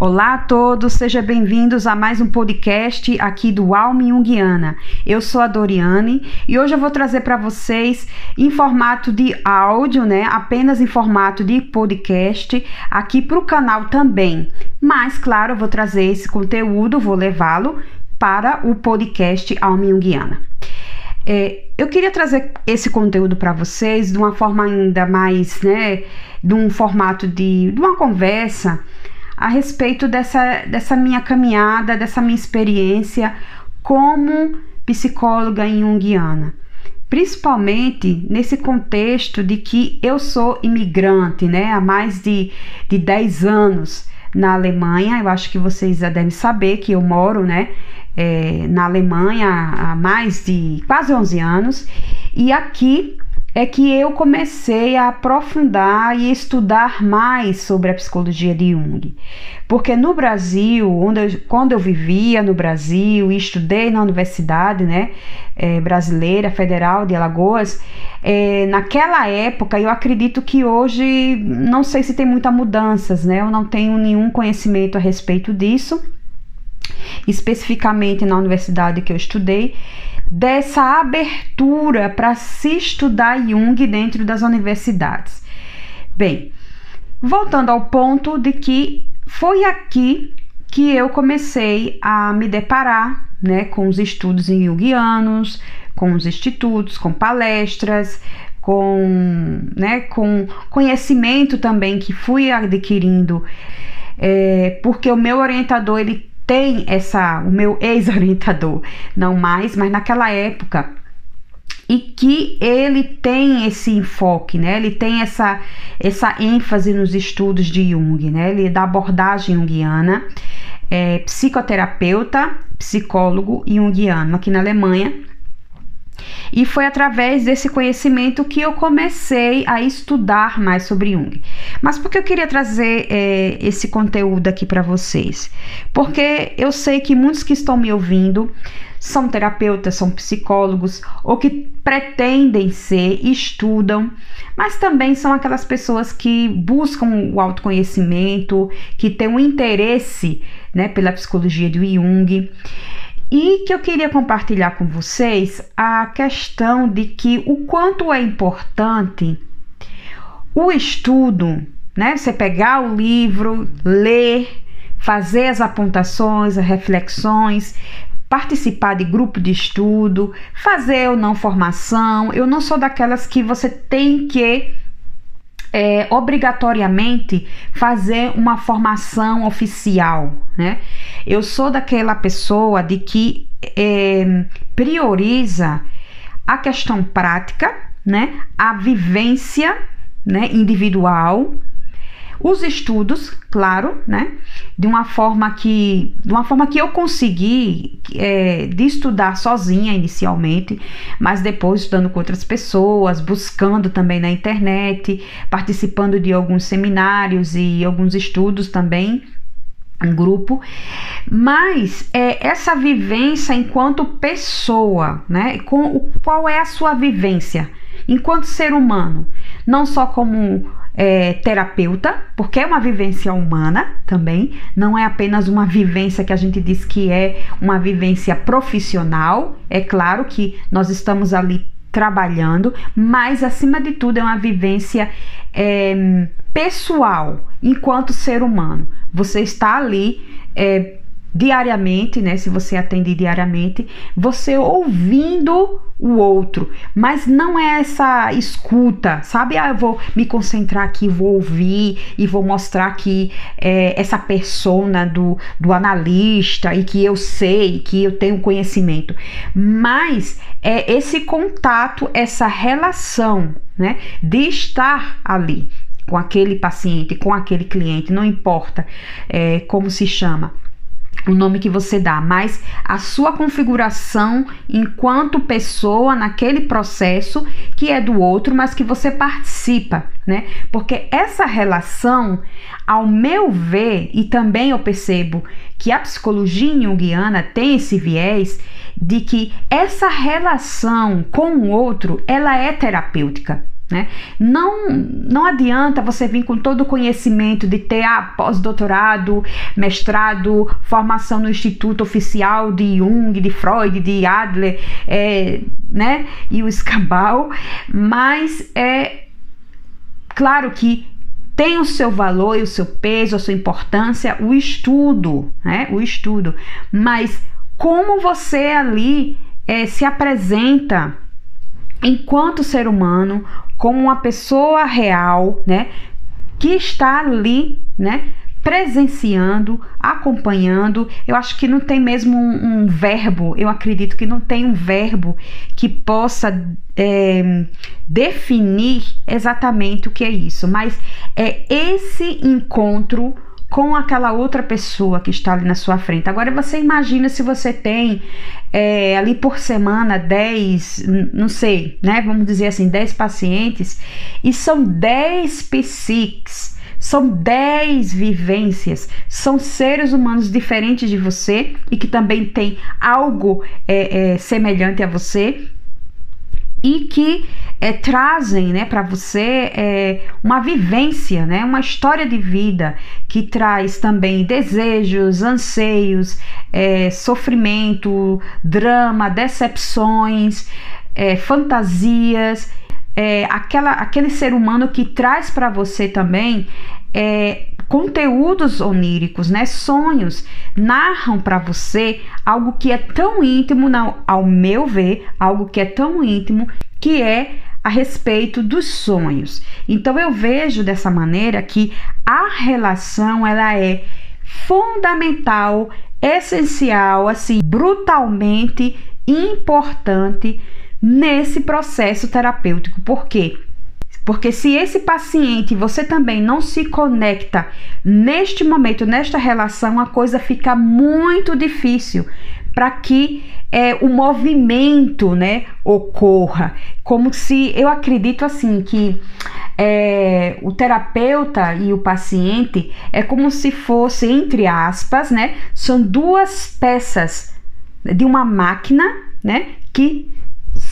Olá a todos, sejam bem-vindos a mais um podcast aqui do Alma Jungiana. Eu sou a Doriane e hoje eu vou trazer para vocês em formato de áudio, né? Apenas em formato de podcast aqui para o canal também. Mas, claro, eu vou trazer esse conteúdo, vou levá-lo para o podcast Alma Jungiana. É, eu queria trazer esse conteúdo para vocês de uma forma ainda mais, né? De um formato de, de uma conversa a respeito dessa, dessa minha caminhada, dessa minha experiência como psicóloga junguiana. Principalmente nesse contexto de que eu sou imigrante, né, há mais de, de 10 anos na Alemanha. Eu acho que vocês já devem saber que eu moro, né, é, na Alemanha há mais de quase 11 anos. E aqui é que eu comecei a aprofundar e estudar mais sobre a psicologia de Jung. Porque no Brasil, onde eu, quando eu vivia no Brasil e estudei na Universidade né, é, Brasileira Federal de Alagoas, é, naquela época, eu acredito que hoje, não sei se tem muitas mudanças, né? Eu não tenho nenhum conhecimento a respeito disso, especificamente na universidade que eu estudei dessa abertura para se estudar Jung dentro das universidades. Bem, voltando ao ponto de que foi aqui que eu comecei a me deparar né, com os estudos em Jungianos, com os institutos, com palestras, com, né, com conhecimento também que fui adquirindo, é, porque o meu orientador ele tem essa, o meu ex-orientador, não mais, mas naquela época, e que ele tem esse enfoque, né? Ele tem essa, essa ênfase nos estudos de Jung, né? Ele é da abordagem junguiana, é psicoterapeuta, psicólogo junguiano aqui na Alemanha. E foi através desse conhecimento que eu comecei a estudar mais sobre Jung. Mas por que eu queria trazer é, esse conteúdo aqui para vocês? Porque eu sei que muitos que estão me ouvindo são terapeutas, são psicólogos ou que pretendem ser, estudam, mas também são aquelas pessoas que buscam o autoconhecimento, que têm um interesse né, pela psicologia de Jung. E que eu queria compartilhar com vocês a questão de que o quanto é importante o estudo, né? Você pegar o livro, ler, fazer as apontações, as reflexões, participar de grupo de estudo, fazer ou não formação. Eu não sou daquelas que você tem que é, obrigatoriamente fazer uma formação oficial, né? Eu sou daquela pessoa de que é, prioriza a questão prática, né? A vivência né, individual, os estudos, claro, né, de uma forma que, de uma forma que eu consegui é, de estudar sozinha inicialmente, mas depois estudando com outras pessoas, buscando também na internet, participando de alguns seminários e alguns estudos também um grupo, mas é essa vivência enquanto pessoa, né? Com, qual é a sua vivência enquanto ser humano? não só como é, terapeuta, porque é uma vivência humana também, não é apenas uma vivência que a gente diz que é uma vivência profissional. É claro que nós estamos ali trabalhando, mas acima de tudo é uma vivência é, pessoal enquanto ser humano. Você está ali é, diariamente, né? Se você atende diariamente, você ouvindo o outro, mas não é essa escuta, sabe? Ah, eu vou me concentrar aqui, vou ouvir e vou mostrar que é, essa persona do, do analista e que eu sei, que eu tenho conhecimento, mas é esse contato, essa relação, né? De estar ali com aquele paciente, com aquele cliente, não importa é, como se chama o nome que você dá, mas a sua configuração enquanto pessoa naquele processo que é do outro, mas que você participa, né? Porque essa relação, ao meu ver, e também eu percebo que a psicologia junguiana tem esse viés de que essa relação com o outro, ela é terapêutica. Né? Não, não adianta você vir com todo o conhecimento de ter ah, pós-doutorado, mestrado, formação no Instituto Oficial de Jung, de Freud, de Adler, é, né? E o escabal, mas é claro que tem o seu valor e o seu peso, a sua importância, o estudo, né? O estudo. Mas como você ali é, se apresenta enquanto ser humano, como uma pessoa real, né? Que está ali, né? Presenciando, acompanhando. Eu acho que não tem mesmo um, um verbo, eu acredito que não tem um verbo que possa é, definir exatamente o que é isso, mas é esse encontro com aquela outra pessoa que está ali na sua frente. Agora você imagina se você tem é, ali por semana 10, não sei, né? Vamos dizer assim, 10 pacientes e são 10 psiques. São 10 vivências, são seres humanos diferentes de você e que também têm algo é, é, semelhante a você e que é, trazem né, para você é, uma vivência, né, uma história de vida que traz também desejos, anseios, é, sofrimento, drama, decepções, fantasias. Aquela, aquele ser humano que traz para você também conteúdos oníricos, né? Sonhos narram para você algo que é tão íntimo, não, ao meu ver, algo que é tão íntimo que é a respeito dos sonhos. Então eu vejo dessa maneira que a relação ela é fundamental, essencial, assim, brutalmente importante nesse processo terapêutico. Por quê? Porque se esse paciente, você também não se conecta neste momento, nesta relação, a coisa fica muito difícil para que é, o movimento né, ocorra. Como se eu acredito assim que é, o terapeuta e o paciente é como se fosse, entre aspas, né? São duas peças de uma máquina, né? Que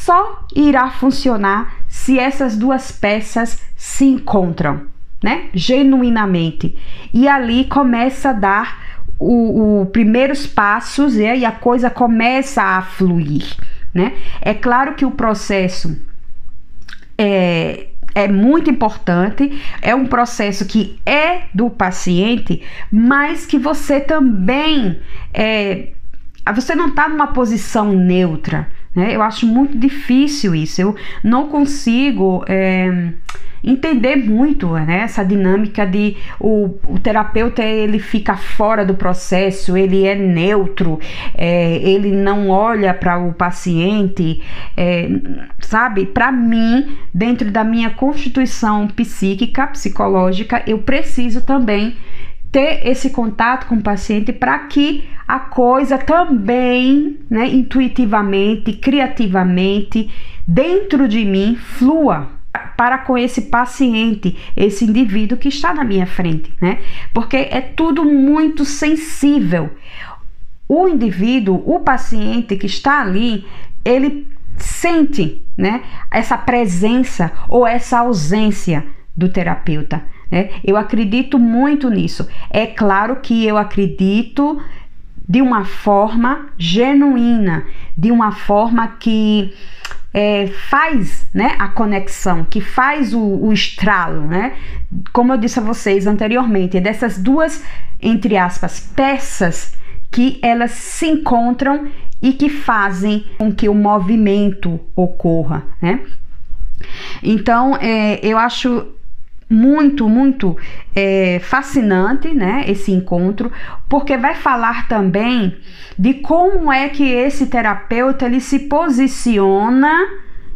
só irá funcionar se essas duas peças se encontram, né? Genuinamente. E ali começa a dar o, o primeiros passos né? e a coisa começa a fluir, né? É claro que o processo é, é muito importante, é um processo que é do paciente, mas que você também é, você não está numa posição neutra. Né? Eu acho muito difícil isso. Eu não consigo é, entender muito né, essa dinâmica de o, o, terapeuta ele fica fora do processo, ele é neutro, é, ele não olha para o paciente, é, sabe? Para mim, dentro da minha constituição psíquica, psicológica, eu preciso também ter esse contato com o paciente para que a coisa também, né, intuitivamente, criativamente, dentro de mim flua para com esse paciente, esse indivíduo que está na minha frente, né? Porque é tudo muito sensível. O indivíduo, o paciente que está ali, ele sente, né, essa presença ou essa ausência do terapeuta. Né? Eu acredito muito nisso. É claro que eu acredito de uma forma genuína, de uma forma que é, faz né, a conexão, que faz o, o estralo, né? Como eu disse a vocês anteriormente, é dessas duas, entre aspas, peças que elas se encontram e que fazem com que o movimento ocorra, né? Então, é, eu acho muito, muito é, fascinante, né? Esse encontro, porque vai falar também de como é que esse terapeuta ele se posiciona,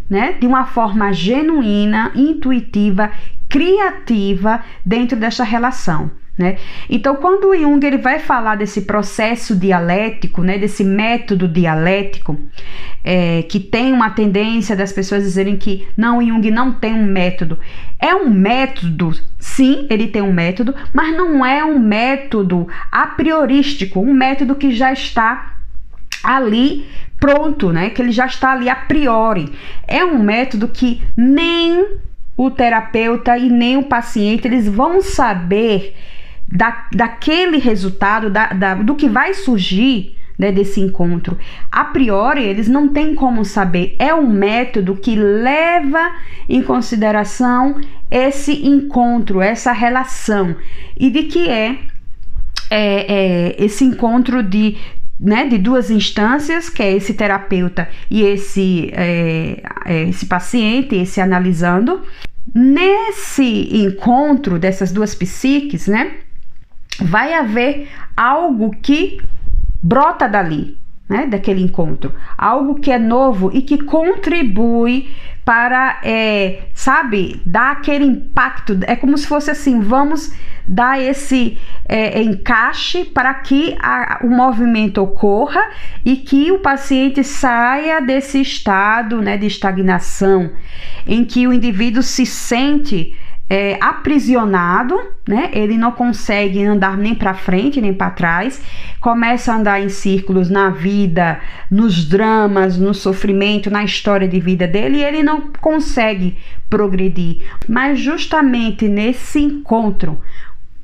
né? De uma forma genuína, intuitiva, criativa dentro dessa relação. Né? Então, quando o Jung ele vai falar desse processo dialético, né, desse método dialético, é, que tem uma tendência das pessoas dizerem que não, o Jung não tem um método. É um método, sim, ele tem um método, mas não é um método a priorístico, um método que já está ali pronto, né? Que ele já está ali a priori. É um método que nem o terapeuta e nem o paciente eles vão saber da, daquele resultado, da, da, do que vai surgir né, desse encontro. A priori, eles não têm como saber. É um método que leva em consideração esse encontro, essa relação, e de que é, é, é esse encontro de, né, de duas instâncias, que é esse terapeuta e esse, é, é, esse paciente, esse analisando. Nesse encontro dessas duas psiques, né, vai haver algo que brota dali, né, daquele encontro, algo que é novo e que contribui para, é, sabe, dar aquele impacto. É como se fosse assim: vamos dar esse é, encaixe para que a, o movimento ocorra e que o paciente saia desse estado né, de estagnação, em que o indivíduo se sente é, aprisionado, né? Ele não consegue andar nem para frente nem para trás, começa a andar em círculos na vida, nos dramas, no sofrimento, na história de vida dele e ele não consegue progredir. Mas justamente nesse encontro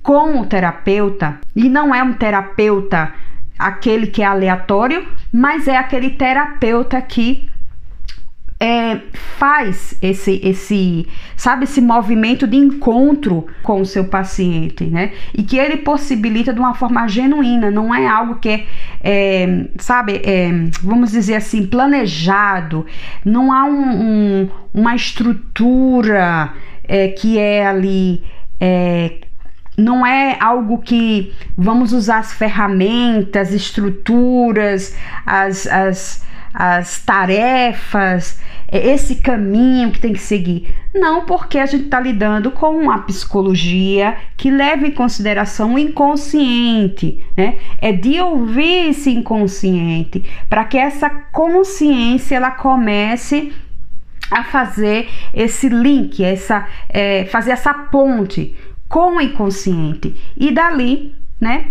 com o terapeuta, e não é um terapeuta aquele que é aleatório, mas é aquele terapeuta que é, faz esse, esse, sabe, esse movimento de encontro com o seu paciente, né? E que ele possibilita de uma forma genuína, não é algo que é, é sabe, é, vamos dizer assim, planejado, não há um, um, uma estrutura é, que é ali. É, não é algo que vamos usar as ferramentas, estruturas, as, as as tarefas, é esse caminho que tem que seguir. Não, porque a gente está lidando com uma psicologia que leva em consideração o inconsciente, né? É de ouvir esse inconsciente para que essa consciência ela comece a fazer esse link, essa, é, fazer essa ponte com o inconsciente e dali, né?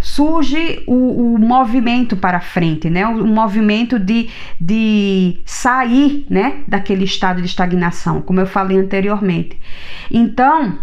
Surge o, o, movimento para frente, né? O, o, movimento de, de sair, né? Daquele estado de estagnação, como eu falei anteriormente. Então,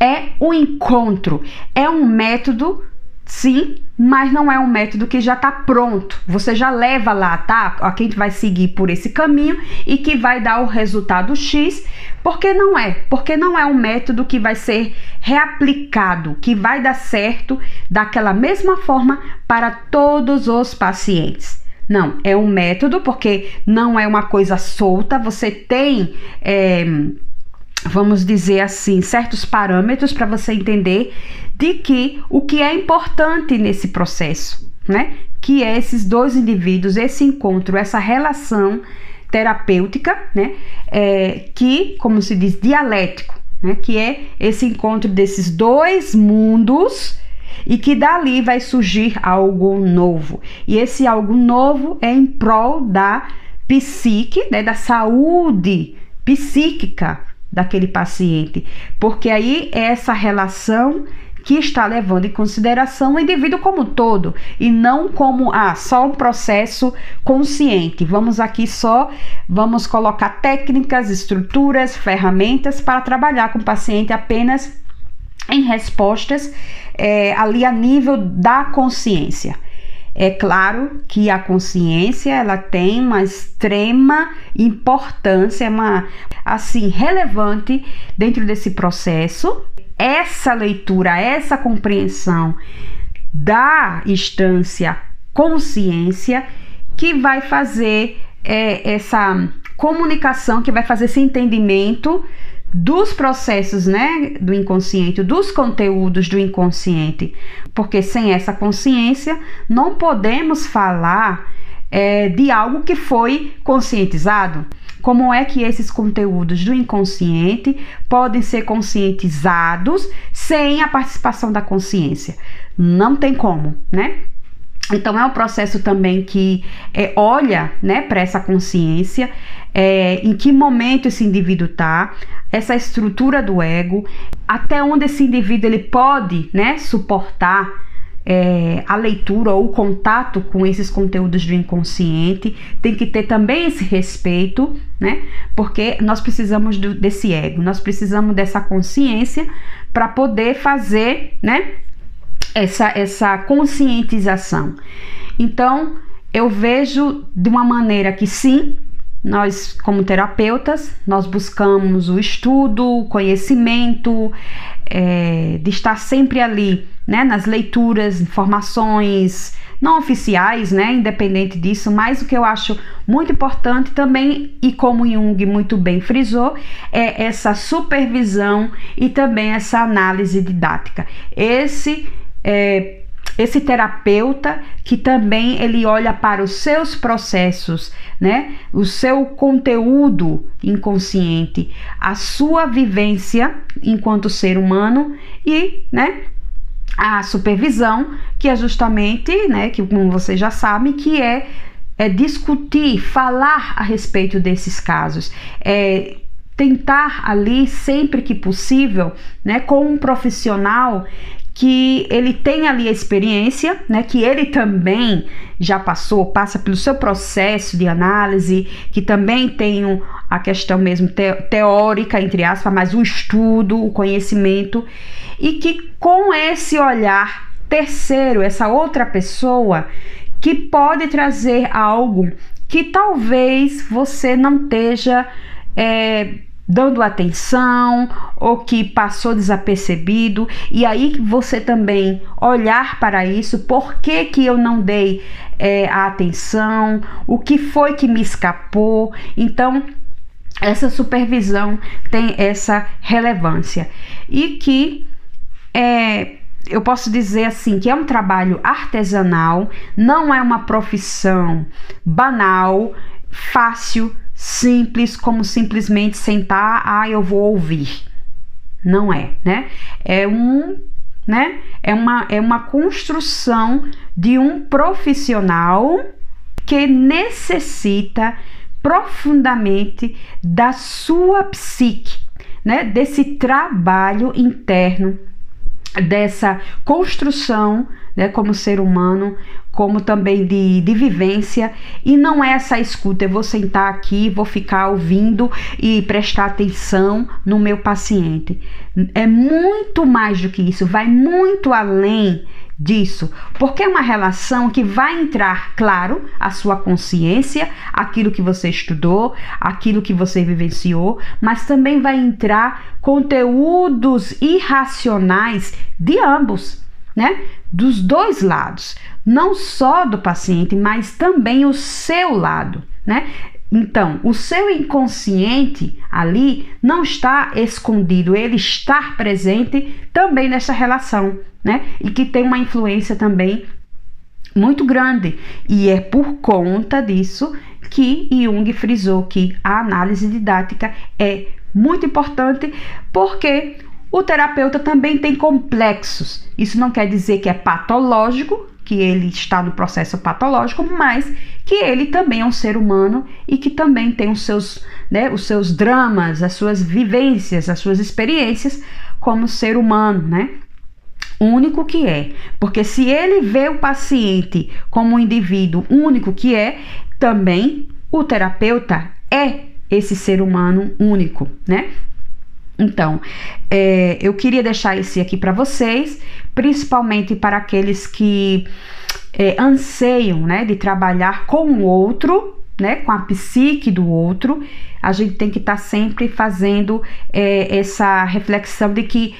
é o encontro, é um método, sim, mas não é um método que já está pronto. Você já leva lá, tá? A quem vai seguir por esse caminho e que vai dar o resultado X, porque não é, porque não é um método que vai ser reaplicado, que vai dar certo daquela mesma forma para todos os pacientes. Não, é um método porque não é uma coisa solta, você tem. É, vamos dizer assim, certos parâmetros para você entender de que o que é importante nesse processo, né? Que é esses dois indivíduos, esse encontro, essa relação terapêutica, né? É, que, como se diz, dialético, né? Que é esse encontro desses dois mundos e que dali vai surgir algo novo. E esse algo novo é em prol da psique, né? Da saúde psíquica daquele paciente, porque aí é essa relação que está levando em consideração o indivíduo como todo e não como ah, só um processo consciente. Vamos aqui só vamos colocar técnicas, estruturas, ferramentas para trabalhar com o paciente apenas em respostas é, ali a nível da consciência. É claro que a consciência ela tem uma extrema importância, uma assim relevante dentro desse processo. Essa leitura, essa compreensão da instância consciência que vai fazer é, essa comunicação, que vai fazer esse entendimento dos processos, né, do inconsciente, dos conteúdos do inconsciente, porque sem essa consciência não podemos falar é, de algo que foi conscientizado. Como é que esses conteúdos do inconsciente podem ser conscientizados sem a participação da consciência? Não tem como, né? Então é um processo também que é, olha né, para essa consciência, é, em que momento esse indivíduo está, essa estrutura do ego, até onde esse indivíduo ele pode né, suportar é, a leitura ou o contato com esses conteúdos do inconsciente, tem que ter também esse respeito, né? Porque nós precisamos do, desse ego, nós precisamos dessa consciência para poder fazer, né? Essa, essa conscientização. Então, eu vejo de uma maneira que sim, nós, como terapeutas, nós buscamos o estudo, o conhecimento, é, de estar sempre ali, né, nas leituras, informações não oficiais, né, independente disso, mas o que eu acho muito importante também, e como Jung muito bem frisou, é essa supervisão e também essa análise didática. Esse é, esse terapeuta que também ele olha para os seus processos, né? O seu conteúdo inconsciente, a sua vivência enquanto ser humano e, né, a supervisão, que é justamente, né, que como você já sabe, que é é discutir, falar a respeito desses casos, é tentar ali sempre que possível, né, com um profissional que ele tem ali a experiência, né, que ele também já passou, passa pelo seu processo de análise, que também tem um, a questão mesmo te, teórica, entre aspas, mas o estudo, o conhecimento, e que com esse olhar terceiro, essa outra pessoa, que pode trazer algo que talvez você não esteja. É, dando atenção ou que passou desapercebido. E aí você também olhar para isso por que, que eu não dei é, a atenção o que foi que me escapou. Então essa supervisão tem essa relevância. E que é, eu posso dizer assim que é um trabalho artesanal, não é uma profissão banal, fácil simples como simplesmente sentar, ah, eu vou ouvir. Não é, né? É um, né? É uma é uma construção de um profissional que necessita profundamente da sua psique, né? Desse trabalho interno, dessa construção, né, como ser humano, como também de, de vivência, e não é essa escuta, eu vou sentar aqui, vou ficar ouvindo e prestar atenção no meu paciente. É muito mais do que isso, vai muito além disso, porque é uma relação que vai entrar, claro, a sua consciência, aquilo que você estudou, aquilo que você vivenciou, mas também vai entrar conteúdos irracionais de ambos, né? Dos dois lados não só do paciente, mas também o seu lado, né? Então, o seu inconsciente ali não está escondido, ele está presente também nessa relação, né? E que tem uma influência também muito grande. E é por conta disso que Jung frisou que a análise didática é muito importante, porque o terapeuta também tem complexos. Isso não quer dizer que é patológico, que ele está no processo patológico, mas que ele também é um ser humano e que também tem os seus, né, os seus dramas, as suas vivências, as suas experiências como ser humano, né? Único que é. Porque se ele vê o paciente como um indivíduo único que é, também o terapeuta é esse ser humano único, né? Então, é, eu queria deixar esse aqui para vocês, principalmente para aqueles que é, anseiam né, de trabalhar com o outro, né, com a psique do outro. A gente tem que estar tá sempre fazendo é, essa reflexão de que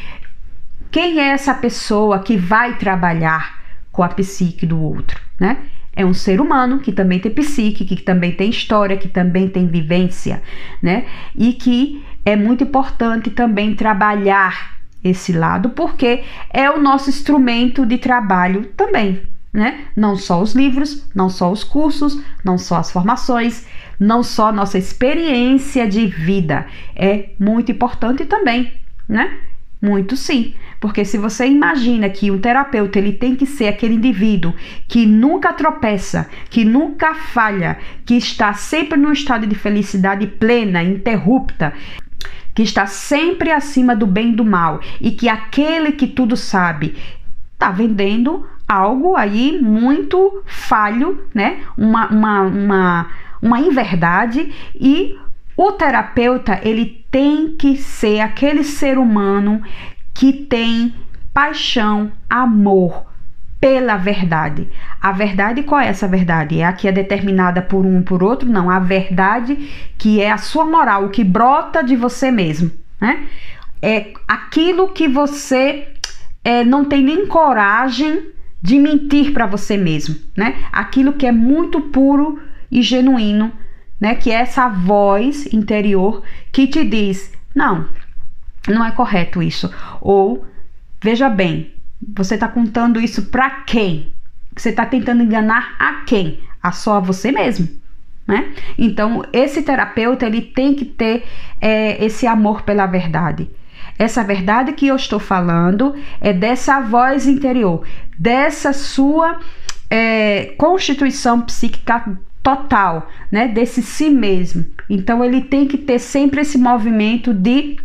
quem é essa pessoa que vai trabalhar com a psique do outro, né? É um ser humano que também tem psique, que também tem história, que também tem vivência, né? E que é muito importante também trabalhar esse lado, porque é o nosso instrumento de trabalho também, né? Não só os livros, não só os cursos, não só as formações, não só nossa experiência de vida. É muito importante também, né? Muito sim, porque se você imagina que um terapeuta ele tem que ser aquele indivíduo que nunca tropeça, que nunca falha, que está sempre num estado de felicidade plena, interrupta, que está sempre acima do bem e do mal e que aquele que tudo sabe está vendendo algo aí muito falho, né? Uma, uma, uma, uma inverdade e o terapeuta ele tem que ser aquele ser humano que tem paixão, amor pela verdade. A verdade qual é essa verdade? É a que é determinada por um por outro? Não, a verdade que é a sua moral, o que brota de você mesmo, né? É aquilo que você é, não tem nem coragem de mentir para você mesmo, né? Aquilo que é muito puro e genuíno, né? Que é essa voz interior que te diz: não, não é correto isso. Ou, veja bem, você está contando isso para quem? Você está tentando enganar a quem? A só a você mesmo. Né? Então, esse terapeuta ele tem que ter é, esse amor pela verdade. Essa verdade que eu estou falando é dessa voz interior, dessa sua é, constituição psíquica total, né? Desse si mesmo. Então ele tem que ter sempre esse movimento de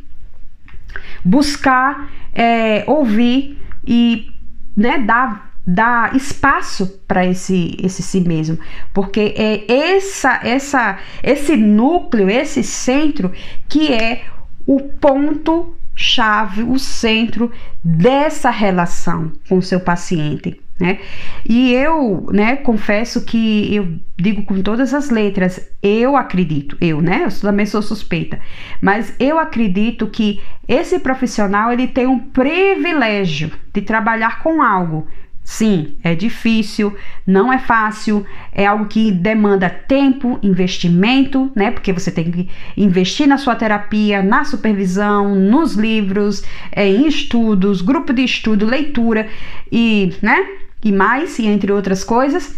buscar é, ouvir e né, dar, dar espaço para esse, esse si mesmo, porque é essa, essa, esse núcleo, esse centro que é o ponto chave, o centro dessa relação com seu paciente. Né? E eu, né, confesso que eu digo com todas as letras, eu acredito, eu, né, eu também sou suspeita, mas eu acredito que esse profissional ele tem um privilégio de trabalhar com algo Sim, é difícil, não é fácil, é algo que demanda tempo, investimento, né? Porque você tem que investir na sua terapia, na supervisão, nos livros, é, em estudos, grupo de estudo, leitura e, né? E mais, e entre outras coisas.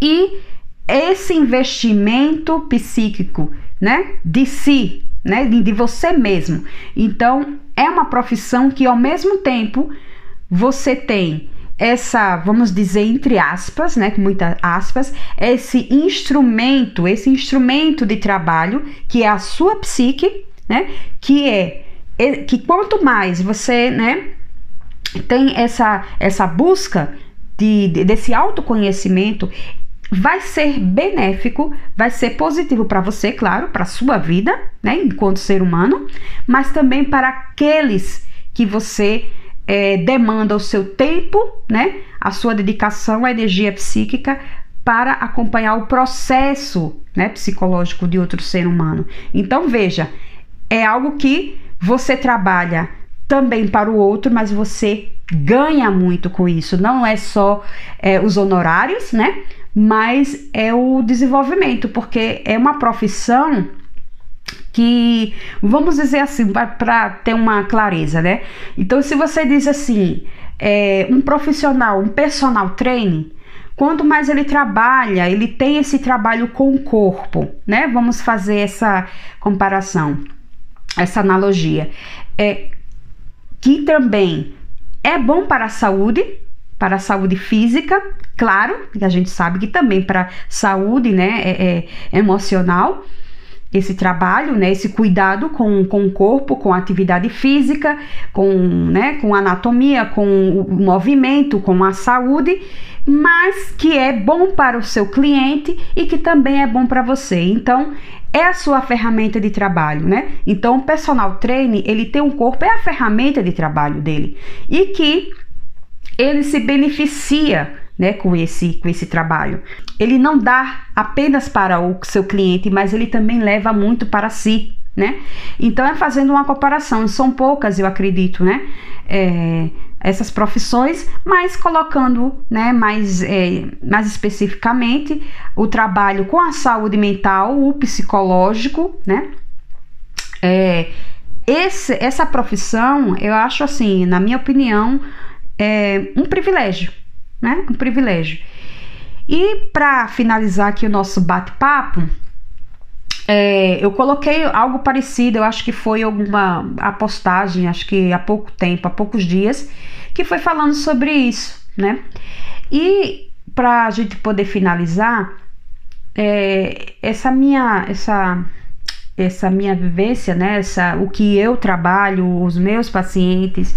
E esse investimento psíquico, né? De si, né? De, você mesmo. Então, é uma profissão que ao mesmo tempo você tem essa, vamos dizer, entre aspas, né, com muitas aspas, esse instrumento, esse instrumento de trabalho que é a sua psique, né, que é que quanto mais você, né, tem essa essa busca de, de desse autoconhecimento, vai ser benéfico, vai ser positivo para você, claro, para sua vida, né, enquanto ser humano, mas também para aqueles que você é, demanda o seu tempo, né, a sua dedicação, a energia psíquica para acompanhar o processo né, psicológico de outro ser humano. Então, veja, é algo que você trabalha também para o outro, mas você ganha muito com isso. Não é só é, os honorários, né? Mas é o desenvolvimento, porque é uma profissão que, vamos dizer assim, para ter uma clareza, né? Então, se você diz assim, é, um profissional, um personal training, quanto mais ele trabalha, ele tem esse trabalho com o corpo, né? Vamos fazer essa comparação, essa analogia. É, que também é bom para a saúde, para a saúde física, claro, que a gente sabe que também para saúde, né, é, é emocional esse trabalho, né, esse cuidado com, com o corpo, com a atividade física, com, né, com anatomia, com o movimento, com a saúde, mas que é bom para o seu cliente e que também é bom para você. Então, é a sua ferramenta de trabalho, né? Então, o personal trainer, ele tem um corpo, é a ferramenta de trabalho dele. E que ele se beneficia né, com esse com esse trabalho. Ele não dá apenas para o seu cliente, mas ele também leva muito para si, né? Então é fazendo uma comparação. São poucas, eu acredito, né? É, essas profissões, mas colocando, né, mais, é, mais especificamente o trabalho com a saúde mental, o psicológico, né? É, esse, essa profissão, eu acho assim, na minha opinião, é um privilégio, né? Um privilégio. E para finalizar aqui o nosso bate-papo, é, eu coloquei algo parecido, eu acho que foi alguma apostagem, acho que há pouco tempo, há poucos dias, que foi falando sobre isso, né? E para a gente poder finalizar, é, essa minha essa essa minha vivência, né? O que eu trabalho, os meus pacientes,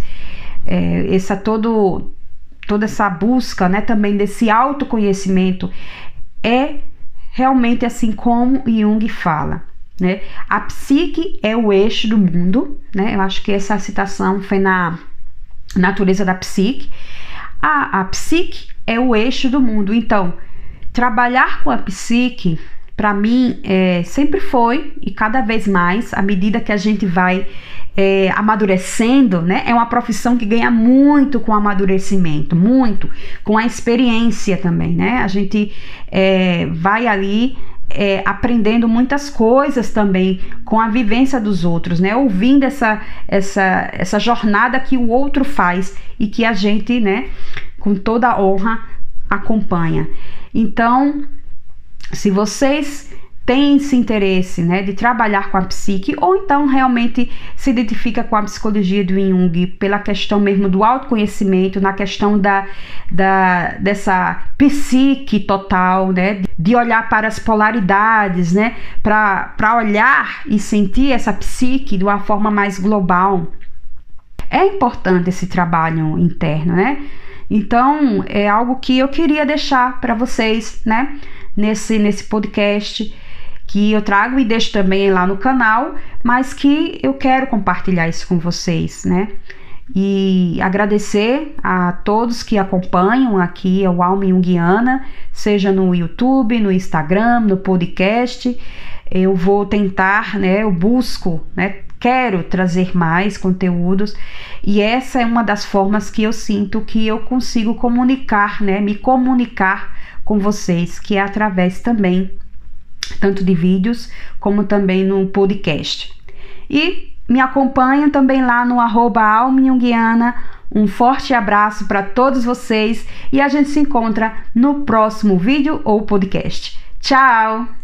é, essa todo toda essa busca, né, também desse autoconhecimento é realmente assim como Jung fala, né? A psique é o eixo do mundo, né? Eu acho que essa citação foi na natureza da psique. A, a psique é o eixo do mundo. Então, trabalhar com a psique, para mim, é, sempre foi e cada vez mais, à medida que a gente vai é, amadurecendo, né? É uma profissão que ganha muito com o amadurecimento, muito com a experiência também, né? A gente é, vai ali é, aprendendo muitas coisas também com a vivência dos outros, né? Ouvindo essa, essa, essa jornada que o outro faz e que a gente, né, com toda honra, acompanha. Então, se vocês tem esse interesse né, de trabalhar com a psique, ou então realmente se identifica com a psicologia do Jung pela questão mesmo do autoconhecimento, na questão da, da dessa psique total, né, de olhar para as polaridades, né, para olhar e sentir essa psique de uma forma mais global. É importante esse trabalho interno, né? Então, é algo que eu queria deixar para vocês, né, nesse, nesse podcast que eu trago e deixo também lá no canal, mas que eu quero compartilhar isso com vocês, né? E agradecer a todos que acompanham aqui o Alma Jungiana, seja no YouTube, no Instagram, no podcast. Eu vou tentar, né? Eu busco, né? Quero trazer mais conteúdos e essa é uma das formas que eu sinto que eu consigo comunicar, né? Me comunicar com vocês, que é através também tanto de vídeos como também no podcast. E me acompanhem também lá no arroba Um forte abraço para todos vocês e a gente se encontra no próximo vídeo ou podcast. Tchau!